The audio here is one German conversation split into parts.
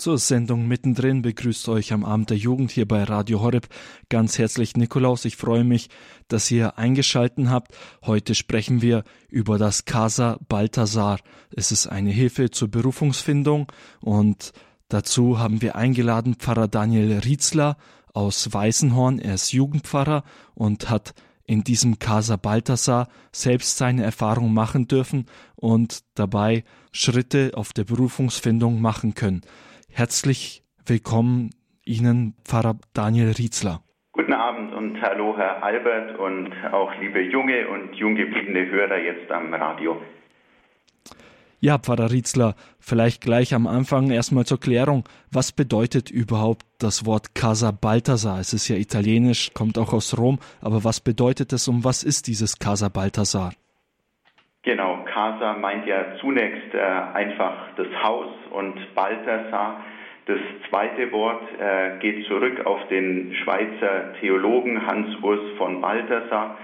Zur Sendung mittendrin begrüßt euch am Abend der Jugend hier bei Radio Horeb ganz herzlich Nikolaus. Ich freue mich, dass ihr eingeschalten habt. Heute sprechen wir über das Casa Balthasar. Es ist eine Hilfe zur Berufungsfindung und dazu haben wir eingeladen Pfarrer Daniel Rietzler aus Weißenhorn. Er ist Jugendpfarrer und hat in diesem Casa Balthasar selbst seine Erfahrung machen dürfen und dabei Schritte auf der Berufungsfindung machen können. Herzlich willkommen Ihnen, Pfarrer Daniel Rietzler. Guten Abend und hallo, Herr Albert und auch liebe junge und junggebliebene Hörer jetzt am Radio. Ja, Pfarrer Rietzler, vielleicht gleich am Anfang erstmal zur Klärung. Was bedeutet überhaupt das Wort Casa Balthasar? Es ist ja italienisch, kommt auch aus Rom, aber was bedeutet es und was ist dieses Casa Balthasar? Casa meint ja zunächst äh, einfach das Haus und Balthasar, das zweite Wort, äh, geht zurück auf den Schweizer Theologen Hans Urs von Balthasar,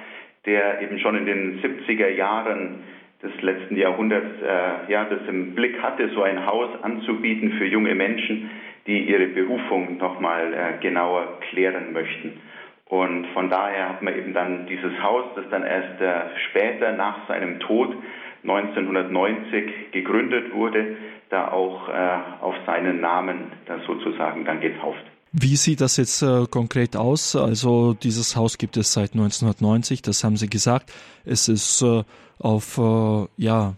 der eben schon in den 70er Jahren des letzten Jahrhunderts äh, ja, das im Blick hatte, so ein Haus anzubieten für junge Menschen, die ihre Berufung nochmal äh, genauer klären möchten. Und von daher hat man eben dann dieses Haus, das dann erst äh, später nach seinem Tod 1990 gegründet wurde, da auch äh, auf seinen Namen da sozusagen dann getauft. Wie sieht das jetzt äh, konkret aus? Also dieses Haus gibt es seit 1990, das haben Sie gesagt. Es ist äh, auf äh, ja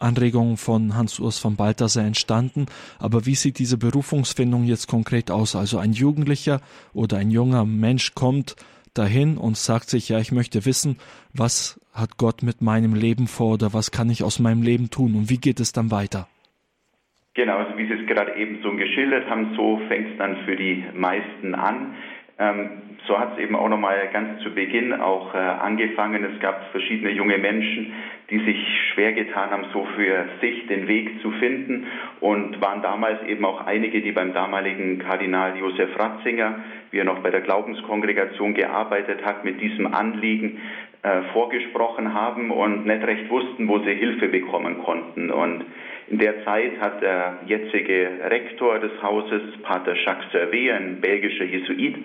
Anregungen von Hans-Urs von Balthasar entstanden. Aber wie sieht diese Berufungsfindung jetzt konkret aus? Also ein Jugendlicher oder ein junger Mensch kommt dahin und sagt sich, ja, ich möchte wissen, was hat Gott mit meinem Leben vor oder was kann ich aus meinem Leben tun und wie geht es dann weiter? Genau, also wie Sie es gerade eben so geschildert haben, so fängt es dann für die meisten an. Ähm, so hat es eben auch nochmal ganz zu Beginn auch äh, angefangen. Es gab verschiedene junge Menschen, die sich schwer getan haben, so für sich den Weg zu finden und waren damals eben auch einige, die beim damaligen Kardinal Josef Ratzinger, wie er noch bei der Glaubenskongregation gearbeitet hat, mit diesem Anliegen äh, vorgesprochen haben und nicht recht wussten, wo sie Hilfe bekommen konnten. Und in der Zeit hat der jetzige Rektor des Hauses, Pater Jacques Servet, ein belgischer Jesuit,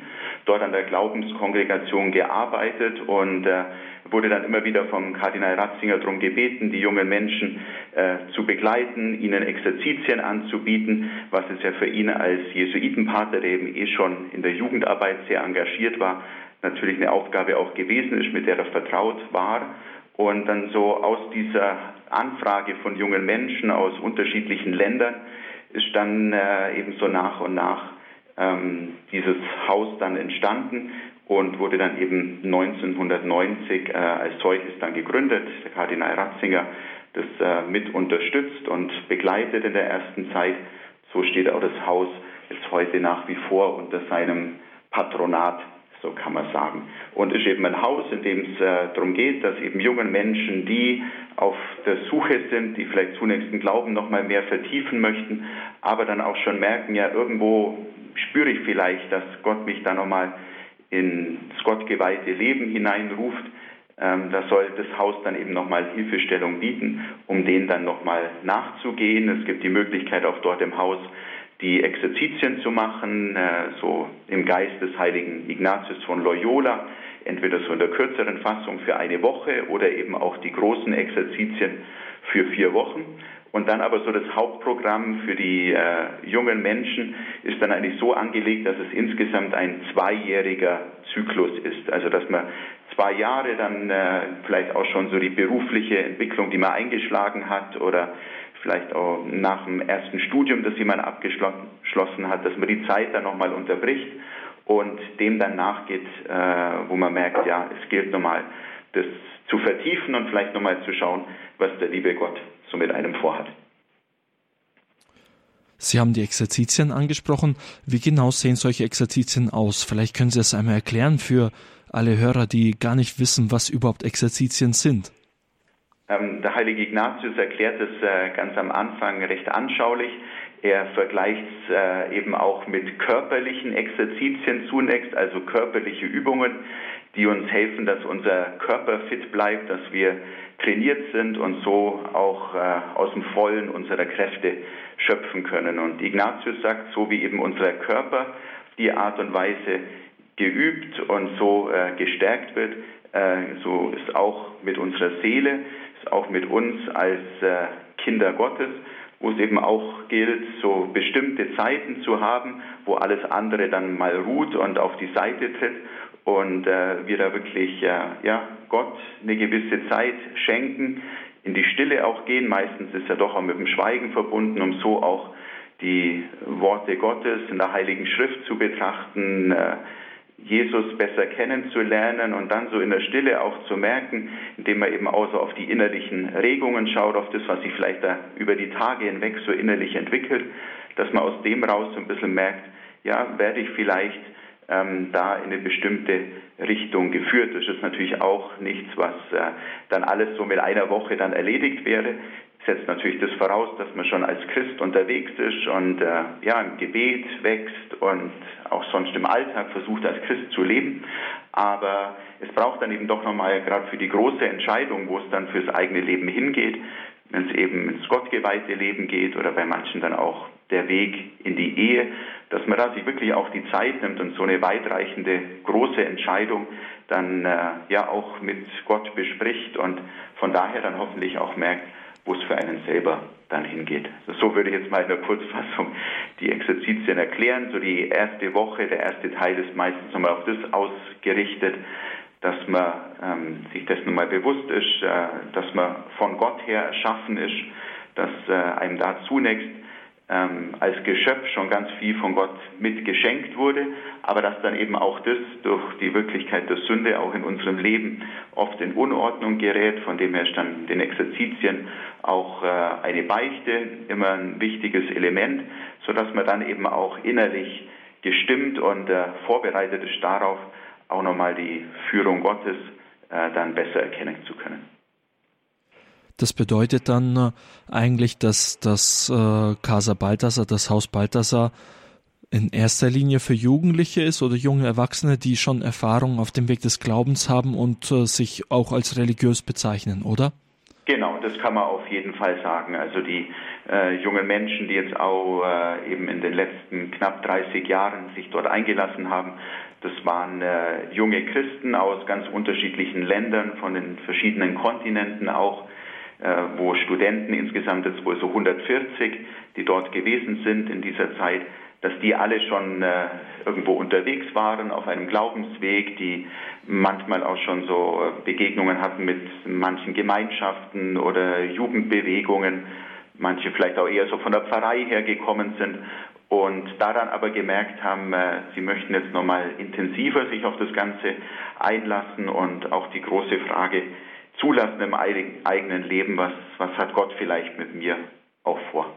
dort an der Glaubenskongregation gearbeitet und äh, wurde dann immer wieder vom Kardinal Ratzinger darum gebeten, die jungen Menschen äh, zu begleiten, ihnen Exerzitien anzubieten, was es ja für ihn als Jesuitenpater, der eben eh schon in der Jugendarbeit sehr engagiert war, natürlich eine Aufgabe auch gewesen ist, mit der er vertraut war. Und dann so aus dieser Anfrage von jungen Menschen aus unterschiedlichen Ländern ist dann äh, eben so nach und nach ähm, dieses Haus dann entstanden und wurde dann eben 1990 äh, als solches dann gegründet. Der Kardinal Ratzinger das äh, mit unterstützt und begleitet in der ersten Zeit. So steht auch das Haus jetzt heute nach wie vor unter seinem Patronat so kann man sagen. Und ist eben ein Haus, in dem es äh, darum geht, dass eben jungen Menschen, die auf der Suche sind, die vielleicht zunächst den Glauben noch mal mehr vertiefen möchten, aber dann auch schon merken, ja, irgendwo spüre ich vielleicht, dass Gott mich da noch mal ins gottgeweihte Leben hineinruft. Ähm, da soll das Haus dann eben nochmal Hilfestellung bieten, um denen dann nochmal nachzugehen. Es gibt die Möglichkeit auch dort im Haus die Exerzitien zu machen, äh, so im Geist des heiligen Ignatius von Loyola, entweder so in der kürzeren Fassung für eine Woche oder eben auch die großen Exerzitien für vier Wochen. Und dann aber so das Hauptprogramm für die äh, jungen Menschen ist dann eigentlich so angelegt, dass es insgesamt ein zweijähriger Zyklus ist. Also dass man zwei Jahre dann äh, vielleicht auch schon so die berufliche Entwicklung, die man eingeschlagen hat oder vielleicht auch nach dem ersten Studium, das jemand abgeschlossen hat, dass man die Zeit dann nochmal unterbricht und dem dann nachgeht, äh, wo man merkt, ja, es gilt nochmal, das zu vertiefen und vielleicht nochmal zu schauen, was der liebe Gott so mit einem vorhat. Sie haben die Exerzitien angesprochen. Wie genau sehen solche Exerzitien aus? Vielleicht können Sie es einmal erklären für alle Hörer, die gar nicht wissen, was überhaupt Exerzitien sind. Ähm, der heilige Ignatius erklärt es äh, ganz am Anfang recht anschaulich. Er vergleicht es äh, eben auch mit körperlichen Exerzitien zunächst, also körperliche Übungen, die uns helfen, dass unser Körper fit bleibt, dass wir trainiert sind und so auch äh, aus dem Vollen unserer Kräfte schöpfen können. Und Ignatius sagt, so wie eben unser Körper die Art und Weise geübt und so äh, gestärkt wird, äh, so ist auch mit unserer Seele, ist auch mit uns als äh, Kinder Gottes, wo es eben auch gilt, so bestimmte Zeiten zu haben, wo alles andere dann mal ruht und auf die Seite tritt und äh, wir da wirklich äh, ja, Gott eine gewisse Zeit schenken, in die Stille auch gehen. Meistens ist ja doch auch mit dem Schweigen verbunden, um so auch die Worte Gottes in der Heiligen Schrift zu betrachten, äh, Jesus besser kennenzulernen und dann so in der Stille auch zu merken, indem man eben auch so auf die innerlichen Regungen schaut, auf das, was sich vielleicht da über die Tage hinweg so innerlich entwickelt, dass man aus dem raus so ein bisschen merkt, ja, werde ich vielleicht ähm, da in eine bestimmte Richtung geführt. Das ist natürlich auch nichts, was äh, dann alles so mit einer Woche dann erledigt wäre. Setzt natürlich das voraus, dass man schon als Christ unterwegs ist und äh, ja im Gebet wächst und auch sonst im Alltag versucht als Christ zu leben. Aber es braucht dann eben doch nochmal gerade für die große Entscheidung, wo es dann fürs eigene Leben hingeht, wenn es eben ins gottgeweihte Leben geht oder bei manchen dann auch der Weg in die Ehe, dass man da sich wirklich auch die Zeit nimmt und so eine weitreichende große Entscheidung dann äh, ja auch mit Gott bespricht und von daher dann hoffentlich auch merkt, wo es für einen selber dann hingeht. So würde ich jetzt mal in der Kurzfassung die Exerzitien erklären. So die erste Woche, der erste Teil ist meistens nochmal auf das ausgerichtet, dass man ähm, sich das nochmal bewusst ist, äh, dass man von Gott her erschaffen ist, dass äh, einem da zunächst ähm, als Geschöpf schon ganz viel von Gott mitgeschenkt wurde, aber dass dann eben auch das durch die Wirklichkeit der Sünde auch in unserem Leben oft in Unordnung gerät, von dem her ist dann den Exerzitien auch äh, eine Beichte immer ein wichtiges Element, sodass man dann eben auch innerlich gestimmt und äh, vorbereitet ist darauf, auch nochmal die Führung Gottes äh, dann besser erkennen zu können. Das bedeutet dann äh, eigentlich, dass das äh, Casa Balthasar, das Haus Balthasar, in erster Linie für Jugendliche ist oder junge Erwachsene, die schon Erfahrung auf dem Weg des Glaubens haben und äh, sich auch als religiös bezeichnen, oder? Genau, das kann man auf jeden Fall sagen. Also die äh, jungen Menschen, die jetzt auch äh, eben in den letzten knapp 30 Jahren sich dort eingelassen haben, das waren äh, junge Christen aus ganz unterschiedlichen Ländern, von den verschiedenen Kontinenten auch wo Studenten insgesamt jetzt wohl so 140, die dort gewesen sind in dieser Zeit, dass die alle schon äh, irgendwo unterwegs waren auf einem Glaubensweg, die manchmal auch schon so äh, Begegnungen hatten mit manchen Gemeinschaften oder Jugendbewegungen, manche vielleicht auch eher so von der Pfarrei her gekommen sind und daran aber gemerkt haben, äh, sie möchten jetzt nochmal intensiver sich auf das Ganze einlassen und auch die große Frage, zulassen im eigenen Leben, was, was hat Gott vielleicht mit mir auch vor.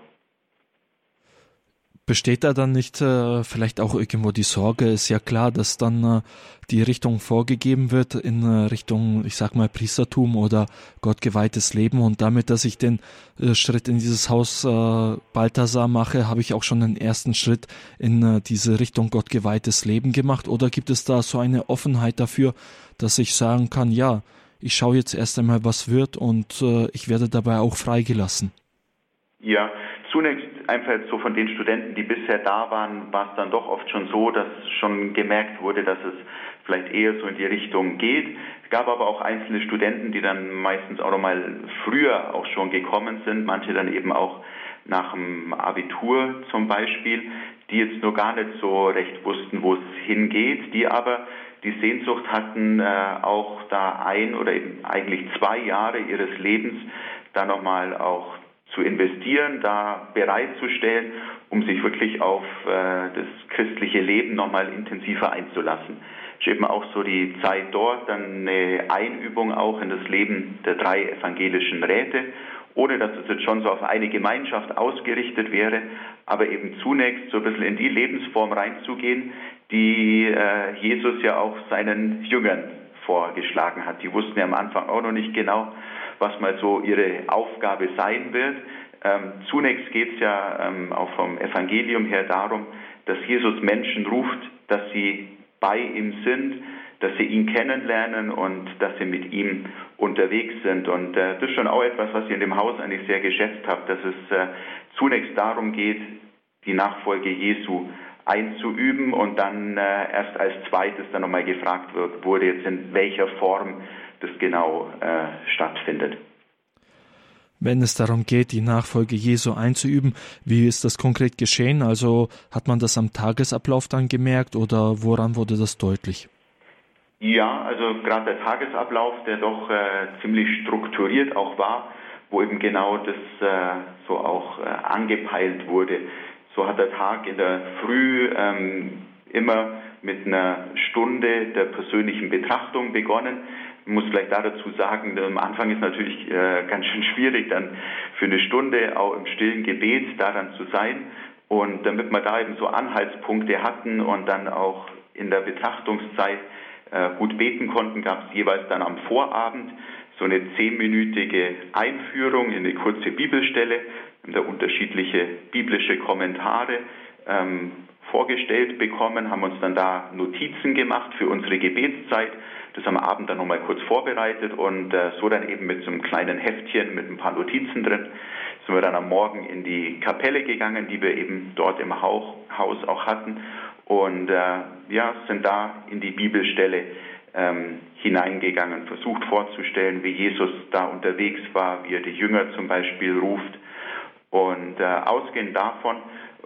Besteht da dann nicht äh, vielleicht auch irgendwo die Sorge? Ist ja klar, dass dann äh, die Richtung vorgegeben wird in äh, Richtung, ich sag mal, Priestertum oder gottgeweihtes Leben und damit, dass ich den äh, Schritt in dieses Haus äh, Balthasar mache, habe ich auch schon den ersten Schritt in äh, diese Richtung gottgeweihtes Leben gemacht? Oder gibt es da so eine Offenheit dafür, dass ich sagen kann, ja, ich schaue jetzt erst einmal, was wird und äh, ich werde dabei auch freigelassen. Ja, zunächst einfach so von den Studenten, die bisher da waren, war es dann doch oft schon so, dass schon gemerkt wurde, dass es vielleicht eher so in die Richtung geht. Es gab aber auch einzelne Studenten, die dann meistens auch noch mal früher auch schon gekommen sind, manche dann eben auch nach dem Abitur zum Beispiel, die jetzt nur gar nicht so recht wussten, wo es hingeht, die aber die Sehnsucht hatten, äh, auch da ein oder eben eigentlich zwei Jahre ihres Lebens da nochmal auch zu investieren, da bereitzustellen, um sich wirklich auf äh, das christliche Leben nochmal intensiver einzulassen. Ist eben auch so die Zeit dort, dann eine Einübung auch in das Leben der drei evangelischen Räte, ohne dass es jetzt schon so auf eine Gemeinschaft ausgerichtet wäre, aber eben zunächst so ein bisschen in die Lebensform reinzugehen, die äh, Jesus ja auch seinen Jüngern vorgeschlagen hat. Die wussten ja am Anfang auch noch nicht genau, was mal so ihre Aufgabe sein wird. Ähm, zunächst geht es ja ähm, auch vom Evangelium her darum, dass Jesus Menschen ruft, dass sie bei ihm sind, dass sie ihn kennenlernen und dass sie mit ihm unterwegs sind. Und äh, das ist schon auch etwas, was ich in dem Haus eigentlich sehr geschätzt habe, dass es äh, zunächst darum geht, die Nachfolge Jesu einzuüben und dann äh, erst als zweites dann nochmal gefragt wird, wurde jetzt in welcher Form das genau äh, stattfindet. Wenn es darum geht, die Nachfolge Jesu einzuüben, wie ist das konkret geschehen? Also hat man das am Tagesablauf dann gemerkt oder woran wurde das deutlich? Ja, also gerade der Tagesablauf, der doch äh, ziemlich strukturiert auch war, wo eben genau das äh, so auch äh, angepeilt wurde. So hat der Tag in der Früh ähm, immer mit einer Stunde der persönlichen Betrachtung begonnen. Ich muss gleich da dazu sagen, am Anfang ist natürlich äh, ganz schön schwierig, dann für eine Stunde auch im stillen Gebet da dann zu sein. Und damit wir da eben so Anhaltspunkte hatten und dann auch in der Betrachtungszeit äh, gut beten konnten, gab es jeweils dann am Vorabend so eine zehnminütige Einführung in eine kurze Bibelstelle, da unterschiedliche biblische Kommentare ähm, vorgestellt bekommen, haben uns dann da Notizen gemacht für unsere Gebetszeit, das am Abend dann nochmal kurz vorbereitet und äh, so dann eben mit so einem kleinen Heftchen mit ein paar Notizen drin sind wir dann am Morgen in die Kapelle gegangen, die wir eben dort im Haus auch hatten und äh, ja, sind da in die Bibelstelle ähm, hineingegangen, versucht vorzustellen, wie Jesus da unterwegs war, wie er die Jünger zum Beispiel ruft. Und äh, ausgehend davon,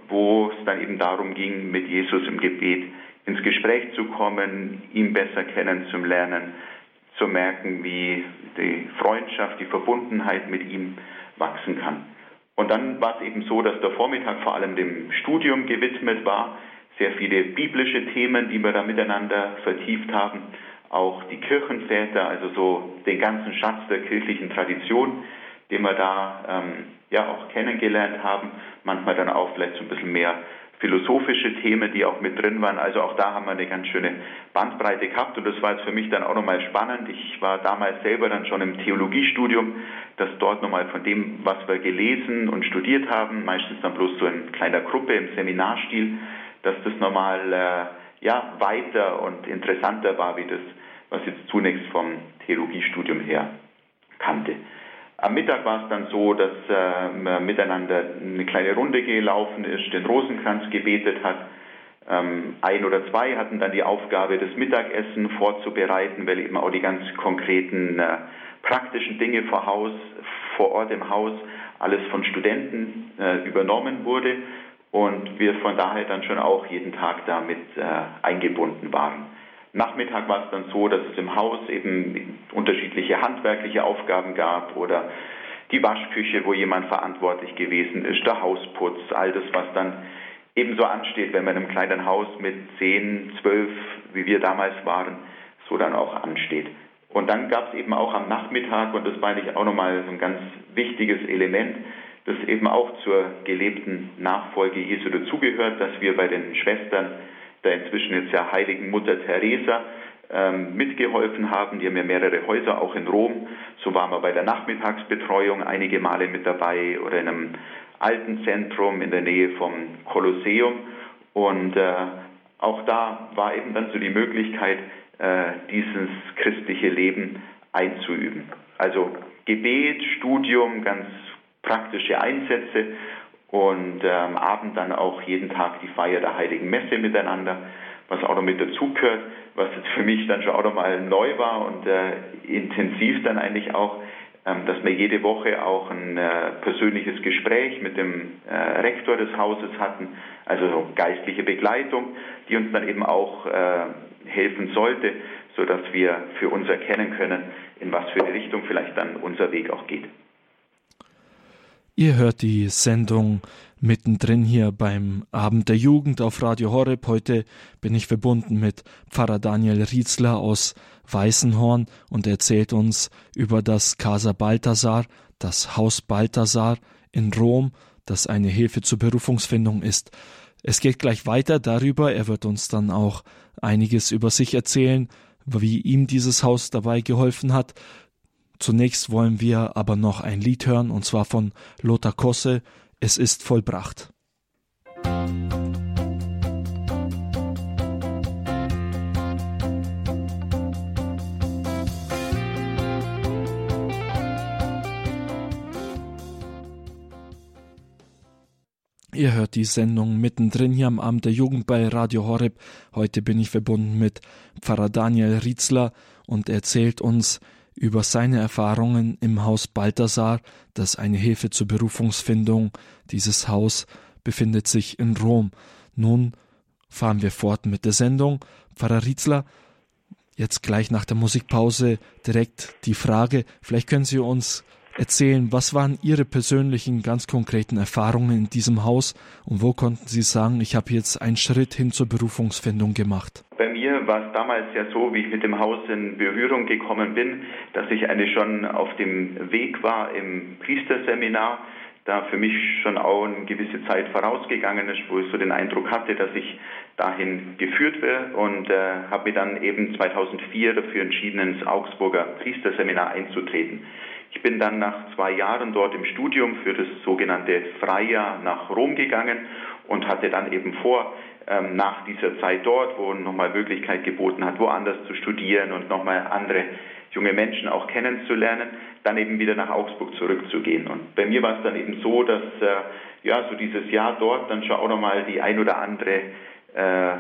wo es dann eben darum ging, mit Jesus im Gebet ins Gespräch zu kommen, ihn besser kennenzulernen, zu merken, wie die Freundschaft, die Verbundenheit mit ihm wachsen kann. Und dann war es eben so, dass der Vormittag vor allem dem Studium gewidmet war, sehr viele biblische Themen, die wir da miteinander vertieft haben auch die Kirchenväter, also so den ganzen Schatz der kirchlichen Tradition, den wir da ähm, ja auch kennengelernt haben. Manchmal dann auch vielleicht so ein bisschen mehr philosophische Themen, die auch mit drin waren. Also auch da haben wir eine ganz schöne Bandbreite gehabt und das war jetzt für mich dann auch nochmal spannend. Ich war damals selber dann schon im Theologiestudium, dass dort nochmal von dem, was wir gelesen und studiert haben, meistens dann bloß so in kleiner Gruppe im Seminarstil, dass das nochmal äh, ja, weiter und interessanter war, wie das, was jetzt zunächst vom Theologiestudium her kannte. Am Mittag war es dann so, dass äh, man miteinander eine kleine Runde gelaufen ist, den Rosenkranz gebetet hat. Ähm, ein oder zwei hatten dann die Aufgabe, das Mittagessen vorzubereiten, weil eben auch die ganz konkreten äh, praktischen Dinge vor Haus, vor Ort im Haus, alles von Studenten äh, übernommen wurde und wir von daher dann schon auch jeden Tag damit äh, eingebunden waren. Nachmittag war es dann so, dass es im Haus eben unterschiedliche handwerkliche Aufgaben gab oder die Waschküche, wo jemand verantwortlich gewesen ist, der Hausputz, all das, was dann ebenso ansteht, wenn man in einem kleinen Haus mit zehn, zwölf, wie wir damals waren, so dann auch ansteht. Und dann gab es eben auch am Nachmittag, und das meine ich auch nochmal so ein ganz wichtiges Element, das eben auch zur gelebten Nachfolge Jesu dazugehört, dass wir bei den Schwestern der inzwischen jetzt ja heiligen Mutter Teresa ähm, mitgeholfen haben. Die haben ja mehrere Häuser, auch in Rom. So waren wir bei der Nachmittagsbetreuung einige Male mit dabei oder in einem alten Zentrum in der Nähe vom Kolosseum. Und äh, auch da war eben dann so die Möglichkeit, äh, dieses christliche Leben einzuüben. Also Gebet, Studium, ganz praktische Einsätze und äh, am Abend dann auch jeden Tag die Feier der Heiligen Messe miteinander, was auch noch mit dazugehört, was jetzt für mich dann schon auch noch mal neu war und äh, intensiv dann eigentlich auch, ähm, dass wir jede Woche auch ein äh, persönliches Gespräch mit dem äh, Rektor des Hauses hatten, also so geistliche Begleitung, die uns dann eben auch äh, helfen sollte, sodass wir für uns erkennen können, in was für eine Richtung vielleicht dann unser Weg auch geht. Ihr hört die Sendung mittendrin hier beim Abend der Jugend auf Radio Horeb. Heute bin ich verbunden mit Pfarrer Daniel Rietzler aus Weißenhorn und erzählt uns über das Casa Balthasar, das Haus Balthasar in Rom, das eine Hilfe zur Berufungsfindung ist. Es geht gleich weiter darüber. Er wird uns dann auch einiges über sich erzählen, wie ihm dieses Haus dabei geholfen hat. Zunächst wollen wir aber noch ein Lied hören, und zwar von Lothar Kosse, Es ist vollbracht. Ihr hört die Sendung mittendrin hier am Abend der Jugend bei Radio Horeb. Heute bin ich verbunden mit Pfarrer Daniel Rietzler und erzählt uns, über seine Erfahrungen im Haus Balthasar, das eine Hilfe zur Berufungsfindung. Dieses Haus befindet sich in Rom. Nun fahren wir fort mit der Sendung. Pfarrer Rietzler, jetzt gleich nach der Musikpause direkt die Frage, vielleicht können Sie uns erzählen, was waren Ihre persönlichen, ganz konkreten Erfahrungen in diesem Haus und wo konnten Sie sagen, ich habe jetzt einen Schritt hin zur Berufungsfindung gemacht? Bei war es damals ja so, wie ich mit dem Haus in Berührung gekommen bin, dass ich eigentlich schon auf dem Weg war im Priesterseminar, da für mich schon auch eine gewisse Zeit vorausgegangen ist, wo ich so den Eindruck hatte, dass ich dahin geführt werde und äh, habe mich dann eben 2004 dafür entschieden, ins Augsburger Priesterseminar einzutreten. Ich bin dann nach zwei Jahren dort im Studium für das sogenannte Freijahr nach Rom gegangen und hatte dann eben vor, nach dieser Zeit dort, wo nochmal Möglichkeit geboten hat, woanders zu studieren und nochmal andere junge Menschen auch kennenzulernen, dann eben wieder nach Augsburg zurückzugehen. Und bei mir war es dann eben so, dass äh, ja so dieses Jahr dort dann schon auch nochmal die ein oder andere äh,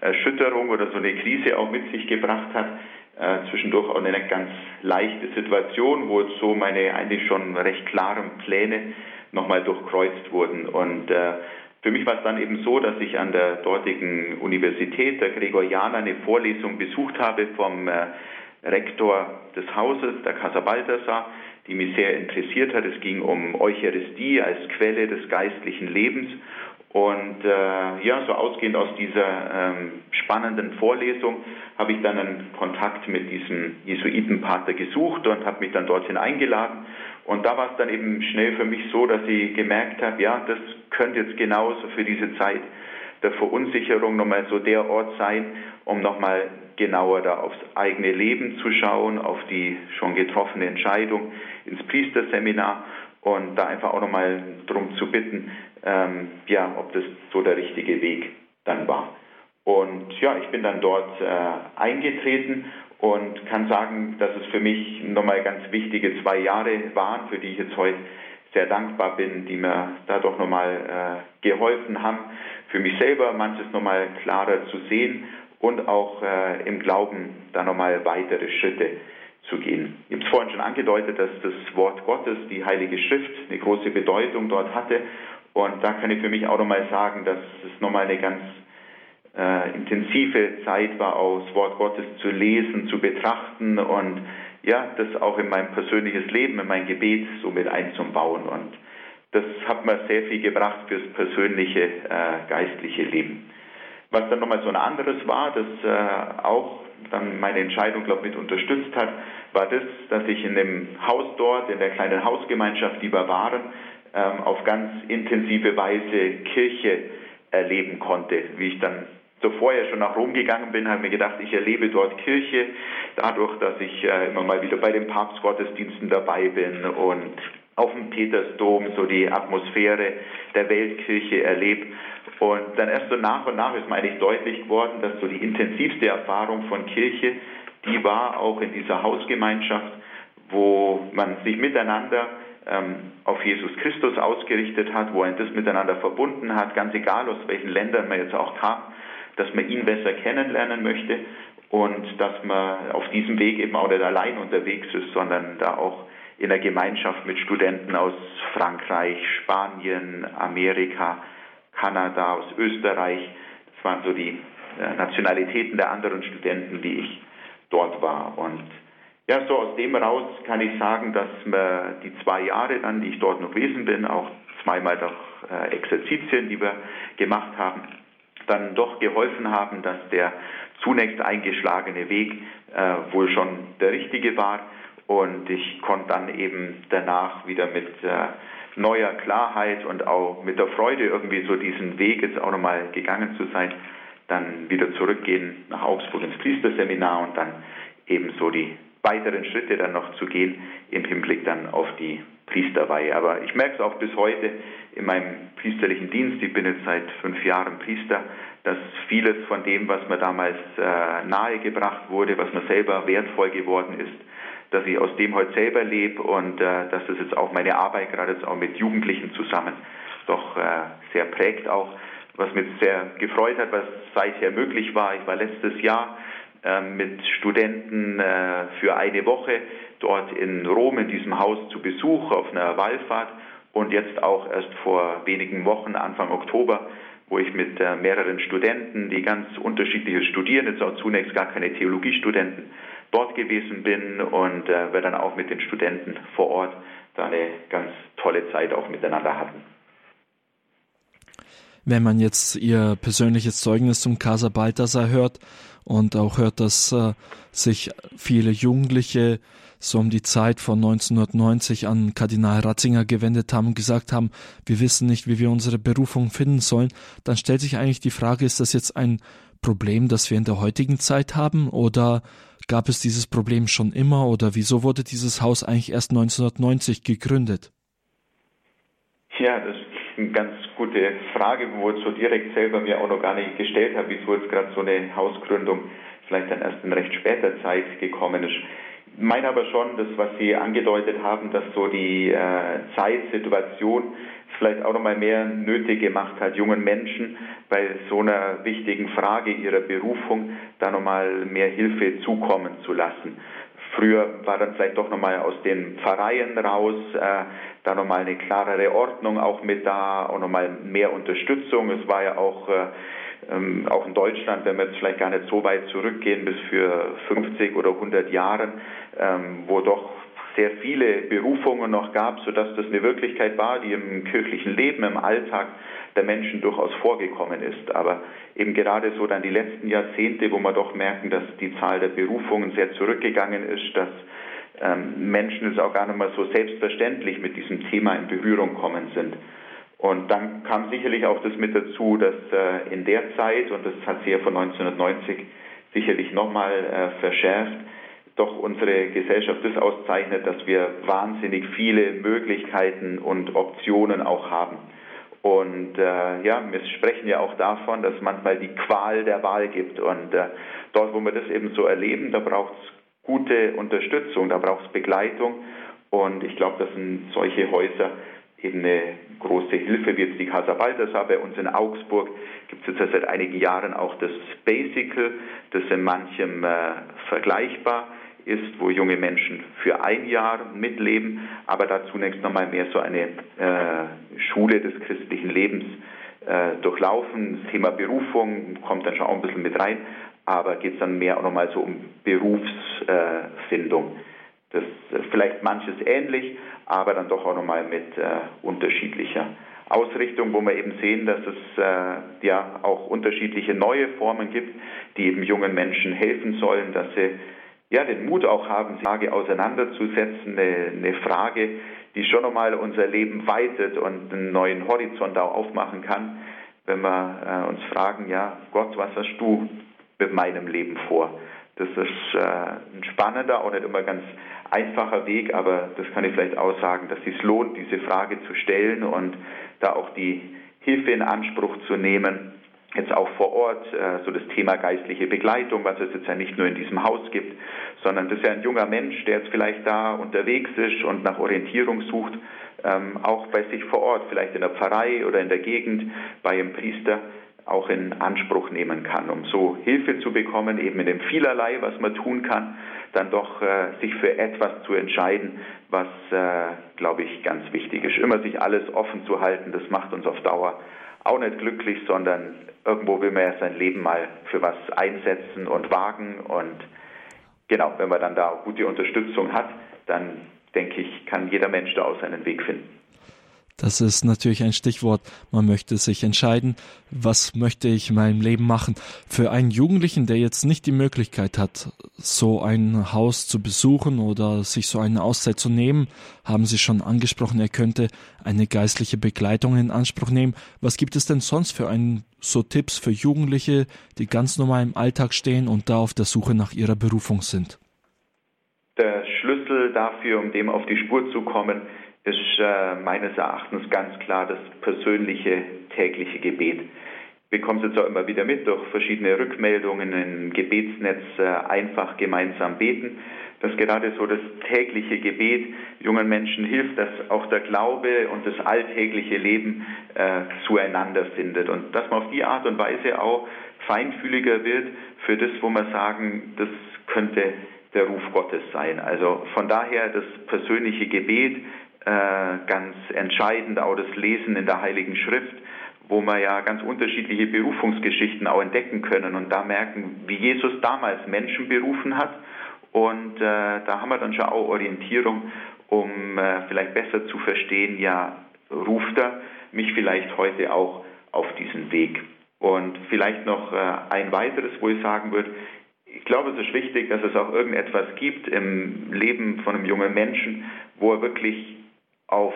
Erschütterung oder so eine Krise auch mit sich gebracht hat, äh, zwischendurch auch eine ganz leichte Situation, wo so meine eigentlich schon recht klaren Pläne nochmal durchkreuzt wurden. Und äh, für mich war es dann eben so, dass ich an der dortigen Universität der Gregorianer eine Vorlesung besucht habe vom äh, Rektor des Hauses, der Casa Balthasar, die mich sehr interessiert hat. Es ging um Eucharistie als Quelle des geistlichen Lebens. Und äh, ja, so ausgehend aus dieser ähm, spannenden Vorlesung habe ich dann einen Kontakt mit diesem Jesuitenpater gesucht und habe mich dann dorthin eingeladen. Und da war es dann eben schnell für mich so, dass ich gemerkt habe, ja, das könnte jetzt genauso für diese Zeit der Verunsicherung nochmal so der Ort sein, um nochmal genauer da aufs eigene Leben zu schauen, auf die schon getroffene Entscheidung ins Priesterseminar und da einfach auch nochmal darum zu bitten, ähm, ja, ob das so der richtige Weg dann war. Und ja, ich bin dann dort äh, eingetreten und kann sagen, dass es für mich nochmal ganz wichtige zwei Jahre waren, für die ich jetzt heute sehr dankbar bin, die mir da doch nochmal äh, geholfen haben, für mich selber manches nochmal klarer zu sehen und auch äh, im Glauben da nochmal weitere Schritte zu gehen. Ich habe es vorhin schon angedeutet, dass das Wort Gottes, die Heilige Schrift, eine große Bedeutung dort hatte. Und da kann ich für mich auch nochmal sagen, dass es nochmal eine ganz äh, intensive Zeit war, das Wort Gottes zu lesen, zu betrachten und ja, das auch in mein persönliches Leben, in mein Gebet so mit einzubauen. Und das hat mir sehr viel gebracht fürs persönliche äh, geistliche Leben. Was dann nochmal so ein anderes war, das äh, auch dann meine Entscheidung, glaube ich, mit unterstützt hat, war das, dass ich in dem Haus dort, in der kleinen Hausgemeinschaft, die wir waren, ähm, auf ganz intensive Weise Kirche erleben konnte. Wie ich dann zuvor ja schon nach Rom gegangen bin, habe mir gedacht, ich erlebe dort Kirche, dadurch, dass ich äh, immer mal wieder bei den Papstgottesdiensten dabei bin und auf dem Petersdom so die Atmosphäre der Weltkirche erlebe. Und dann erst so nach und nach ist mir eigentlich deutlich geworden, dass so die intensivste Erfahrung von Kirche, die war auch in dieser Hausgemeinschaft, wo man sich miteinander ähm, auf Jesus Christus ausgerichtet hat, wo ein das miteinander verbunden hat, ganz egal aus welchen Ländern man jetzt auch kam, dass man ihn besser kennenlernen möchte und dass man auf diesem Weg eben auch nicht allein unterwegs ist, sondern da auch in der Gemeinschaft mit Studenten aus Frankreich, Spanien, Amerika, Kanada, aus Österreich. Das waren so die äh, Nationalitäten der anderen Studenten, wie ich dort war. Und ja, so aus dem raus kann ich sagen, dass mir die zwei Jahre dann, die ich dort noch gewesen bin, auch zweimal durch äh, Exerzitien, die wir gemacht haben, dann doch geholfen haben, dass der zunächst eingeschlagene Weg äh, wohl schon der richtige war. Und ich konnte dann eben danach wieder mit äh, neuer Klarheit und auch mit der Freude irgendwie so diesen Weg jetzt auch nochmal gegangen zu sein, dann wieder zurückgehen nach Augsburg ins Priesterseminar und dann eben so die weiteren Schritte dann noch zu gehen im Hinblick dann auf die Priesterweihe. Aber ich merke es auch bis heute in meinem priesterlichen Dienst, ich bin jetzt seit fünf Jahren Priester, dass vieles von dem, was mir damals äh, nahegebracht wurde, was mir selber wertvoll geworden ist, dass ich aus dem heute selber lebe und äh, dass das jetzt auch meine Arbeit, gerade jetzt auch mit Jugendlichen zusammen, doch äh, sehr prägt auch, was mich sehr gefreut hat, was seither möglich war. Ich war letztes Jahr mit Studenten äh, für eine Woche dort in Rom in diesem Haus zu Besuch auf einer Wallfahrt und jetzt auch erst vor wenigen Wochen, Anfang Oktober, wo ich mit äh, mehreren Studenten, die ganz unterschiedliches studieren, jetzt auch zunächst gar keine Theologiestudenten, dort gewesen bin und äh, wir dann auch mit den Studenten vor Ort da eine ganz tolle Zeit auch miteinander hatten. Wenn man jetzt Ihr persönliches Zeugnis zum Casa Balthasar hört und auch hört, dass äh, sich viele Jugendliche so um die Zeit von 1990 an Kardinal Ratzinger gewendet haben und gesagt haben, wir wissen nicht, wie wir unsere Berufung finden sollen, dann stellt sich eigentlich die Frage, ist das jetzt ein Problem, das wir in der heutigen Zeit haben oder gab es dieses Problem schon immer oder wieso wurde dieses Haus eigentlich erst 1990 gegründet? Ja, das ist eine ganz gute Frage, wo ich so direkt selber mir auch noch gar nicht gestellt habe, wieso jetzt gerade so eine Hausgründung vielleicht dann erst in recht später Zeit gekommen ist meine aber schon, das, was Sie angedeutet haben, dass so die äh, Zeitsituation vielleicht auch nochmal mehr nötig gemacht hat, jungen Menschen bei so einer wichtigen Frage ihrer Berufung da nochmal mehr Hilfe zukommen zu lassen. Früher war dann vielleicht doch nochmal aus den Pfarreien raus, äh, da nochmal eine klarere Ordnung auch mit da, auch nochmal mehr Unterstützung. Es war ja auch äh, ähm, auch in Deutschland, wenn wir jetzt vielleicht gar nicht so weit zurückgehen, bis für 50 oder 100 Jahren, ähm, wo doch sehr viele Berufungen noch gab, sodass das eine Wirklichkeit war, die im kirchlichen Leben, im Alltag der Menschen durchaus vorgekommen ist. Aber eben gerade so dann die letzten Jahrzehnte, wo wir doch merken, dass die Zahl der Berufungen sehr zurückgegangen ist, dass ähm, Menschen es auch gar nicht mehr so selbstverständlich mit diesem Thema in Berührung kommen sind. Und dann kam sicherlich auch das mit dazu, dass äh, in der Zeit, und das hat sich ja von 1990 sicherlich nochmal äh, verschärft, doch unsere Gesellschaft das auszeichnet, dass wir wahnsinnig viele Möglichkeiten und Optionen auch haben. Und äh, ja, wir sprechen ja auch davon, dass manchmal die Qual der Wahl gibt. Und äh, dort, wo wir das eben so erleben, da braucht es gute Unterstützung, da braucht es Begleitung. Und ich glaube, das sind solche Häuser eben eine große Hilfe, wie jetzt die Casa Balthasar. Bei uns in Augsburg gibt es jetzt seit einigen Jahren auch das Basical, das in manchem äh, vergleichbar ist, wo junge Menschen für ein Jahr mitleben, aber da zunächst nochmal mehr so eine äh, Schule des christlichen Lebens äh, durchlaufen. Das Thema Berufung kommt dann schon auch ein bisschen mit rein, aber geht es dann mehr auch nochmal so um Berufsfindung. das ist vielleicht manches ähnlich, aber dann doch auch nochmal mit äh, unterschiedlicher Ausrichtung, wo wir eben sehen, dass es äh, ja auch unterschiedliche neue Formen gibt, die eben jungen Menschen helfen sollen, dass sie ja den Mut auch haben, die Frage auseinanderzusetzen, eine, eine Frage, die schon nochmal unser Leben weitet und einen neuen Horizont auch aufmachen kann, wenn wir äh, uns fragen, ja Gott, was hast du mit meinem Leben vor? Das ist äh, ein spannender, auch nicht immer ganz einfacher Weg, aber das kann ich vielleicht auch sagen, dass es sich lohnt, diese Frage zu stellen und da auch die Hilfe in Anspruch zu nehmen. Jetzt auch vor Ort, äh, so das Thema geistliche Begleitung, was es jetzt ja nicht nur in diesem Haus gibt, sondern das ist ja ein junger Mensch, der jetzt vielleicht da unterwegs ist und nach Orientierung sucht, ähm, auch bei sich vor Ort, vielleicht in der Pfarrei oder in der Gegend, bei einem Priester auch in Anspruch nehmen kann, um so Hilfe zu bekommen, eben in dem vielerlei, was man tun kann, dann doch äh, sich für etwas zu entscheiden, was, äh, glaube ich, ganz wichtig ist. Immer sich alles offen zu halten, das macht uns auf Dauer auch nicht glücklich, sondern irgendwo will man ja sein Leben mal für was einsetzen und wagen. Und genau, wenn man dann da gute Unterstützung hat, dann denke ich, kann jeder Mensch da auch seinen Weg finden. Das ist natürlich ein Stichwort. Man möchte sich entscheiden, was möchte ich in meinem Leben machen. Für einen Jugendlichen, der jetzt nicht die Möglichkeit hat, so ein Haus zu besuchen oder sich so eine Auszeit zu nehmen, haben Sie schon angesprochen, er könnte eine geistliche Begleitung in Anspruch nehmen. Was gibt es denn sonst für einen, so Tipps für Jugendliche, die ganz normal im Alltag stehen und da auf der Suche nach ihrer Berufung sind? Der Schlüssel dafür, um dem auf die Spur zu kommen, ist äh, meines Erachtens ganz klar das persönliche tägliche Gebet. bekomme es jetzt auch immer wieder mit durch verschiedene Rückmeldungen im Gebetsnetz äh, einfach gemeinsam beten, dass gerade so das tägliche Gebet jungen Menschen hilft, dass auch der Glaube und das alltägliche Leben äh, zueinander findet und dass man auf die Art und Weise auch feinfühliger wird für das, wo man sagen, das könnte der Ruf Gottes sein. Also von daher das persönliche Gebet ganz entscheidend, auch das Lesen in der Heiligen Schrift, wo wir ja ganz unterschiedliche Berufungsgeschichten auch entdecken können und da merken, wie Jesus damals Menschen berufen hat. Und äh, da haben wir dann schon auch Orientierung, um äh, vielleicht besser zu verstehen, ja, ruft er mich vielleicht heute auch auf diesen Weg. Und vielleicht noch äh, ein weiteres, wo ich sagen würde, ich glaube, es ist wichtig, dass es auch irgendetwas gibt im Leben von einem jungen Menschen, wo er wirklich auf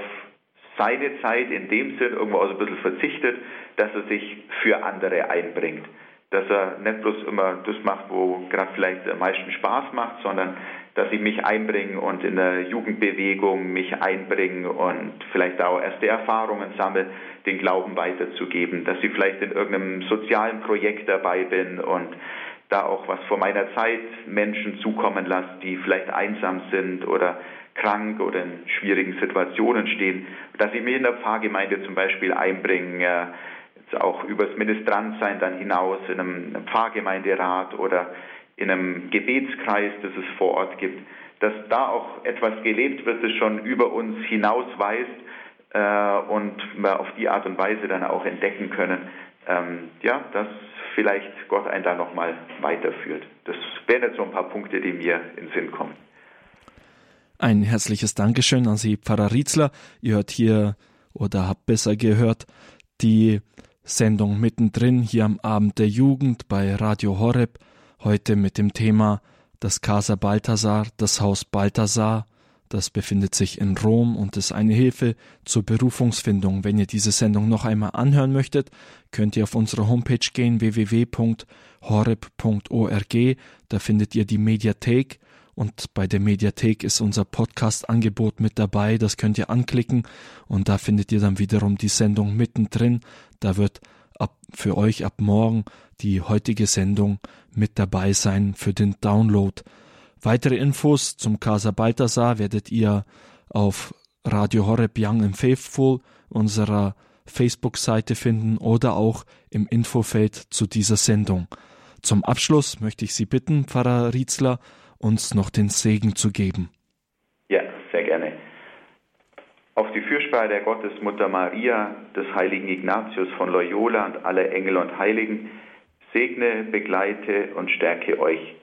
seine Zeit in dem Sinn irgendwo auch so ein bisschen verzichtet, dass er sich für andere einbringt. Dass er nicht bloß immer das macht, wo gerade vielleicht am meisten Spaß macht, sondern dass ich mich einbringe und in der Jugendbewegung mich einbringe und vielleicht auch erste Erfahrungen sammle, den Glauben weiterzugeben, dass ich vielleicht in irgendeinem sozialen Projekt dabei bin und da auch was vor meiner Zeit Menschen zukommen lasse, die vielleicht einsam sind oder krank oder in schwierigen Situationen stehen, dass ich mich in der Pfarrgemeinde zum Beispiel einbringe, äh, auch übers Ministrantsein dann hinaus in einem Pfarrgemeinderat oder in einem Gebetskreis, das es vor Ort gibt, dass da auch etwas gelebt wird, das schon über uns hinausweist äh, und wir auf die Art und Weise dann auch entdecken können, ähm, ja, dass vielleicht Gott einen da nochmal weiterführt. Das wären jetzt so ein paar Punkte, die mir in den Sinn kommen. Ein herzliches Dankeschön an Sie, Pfarrer Rietzler. Ihr hört hier oder habt besser gehört die Sendung mittendrin hier am Abend der Jugend bei Radio Horeb. Heute mit dem Thema das Casa Balthasar, das Haus Balthasar. Das befindet sich in Rom und ist eine Hilfe zur Berufungsfindung. Wenn ihr diese Sendung noch einmal anhören möchtet, könnt ihr auf unsere Homepage gehen www.horeb.org. Da findet ihr die Mediathek und bei der Mediathek ist unser Podcast-Angebot mit dabei. Das könnt ihr anklicken und da findet ihr dann wiederum die Sendung mittendrin. Da wird ab, für euch ab morgen die heutige Sendung mit dabei sein für den Download. Weitere Infos zum Casa Balthasar werdet ihr auf Radio Horeb Young and Faithful unserer Facebook-Seite finden oder auch im Infofeld zu dieser Sendung. Zum Abschluss möchte ich Sie bitten, Pfarrer Rietzler, uns noch den Segen zu geben. Ja, sehr gerne. Auf die Fürsprache der Gottesmutter Maria, des heiligen Ignatius von Loyola und aller Engel und Heiligen, segne, begleite und stärke euch.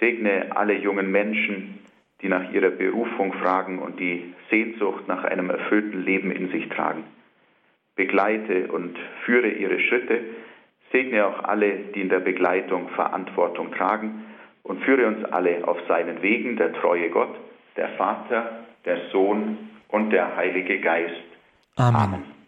Segne alle jungen Menschen, die nach ihrer Berufung fragen und die Sehnsucht nach einem erfüllten Leben in sich tragen. Begleite und führe ihre Schritte. Segne auch alle, die in der Begleitung Verantwortung tragen und führe uns alle auf seinen Wegen, der treue Gott, der Vater, der Sohn und der Heilige Geist. Amen. Amen.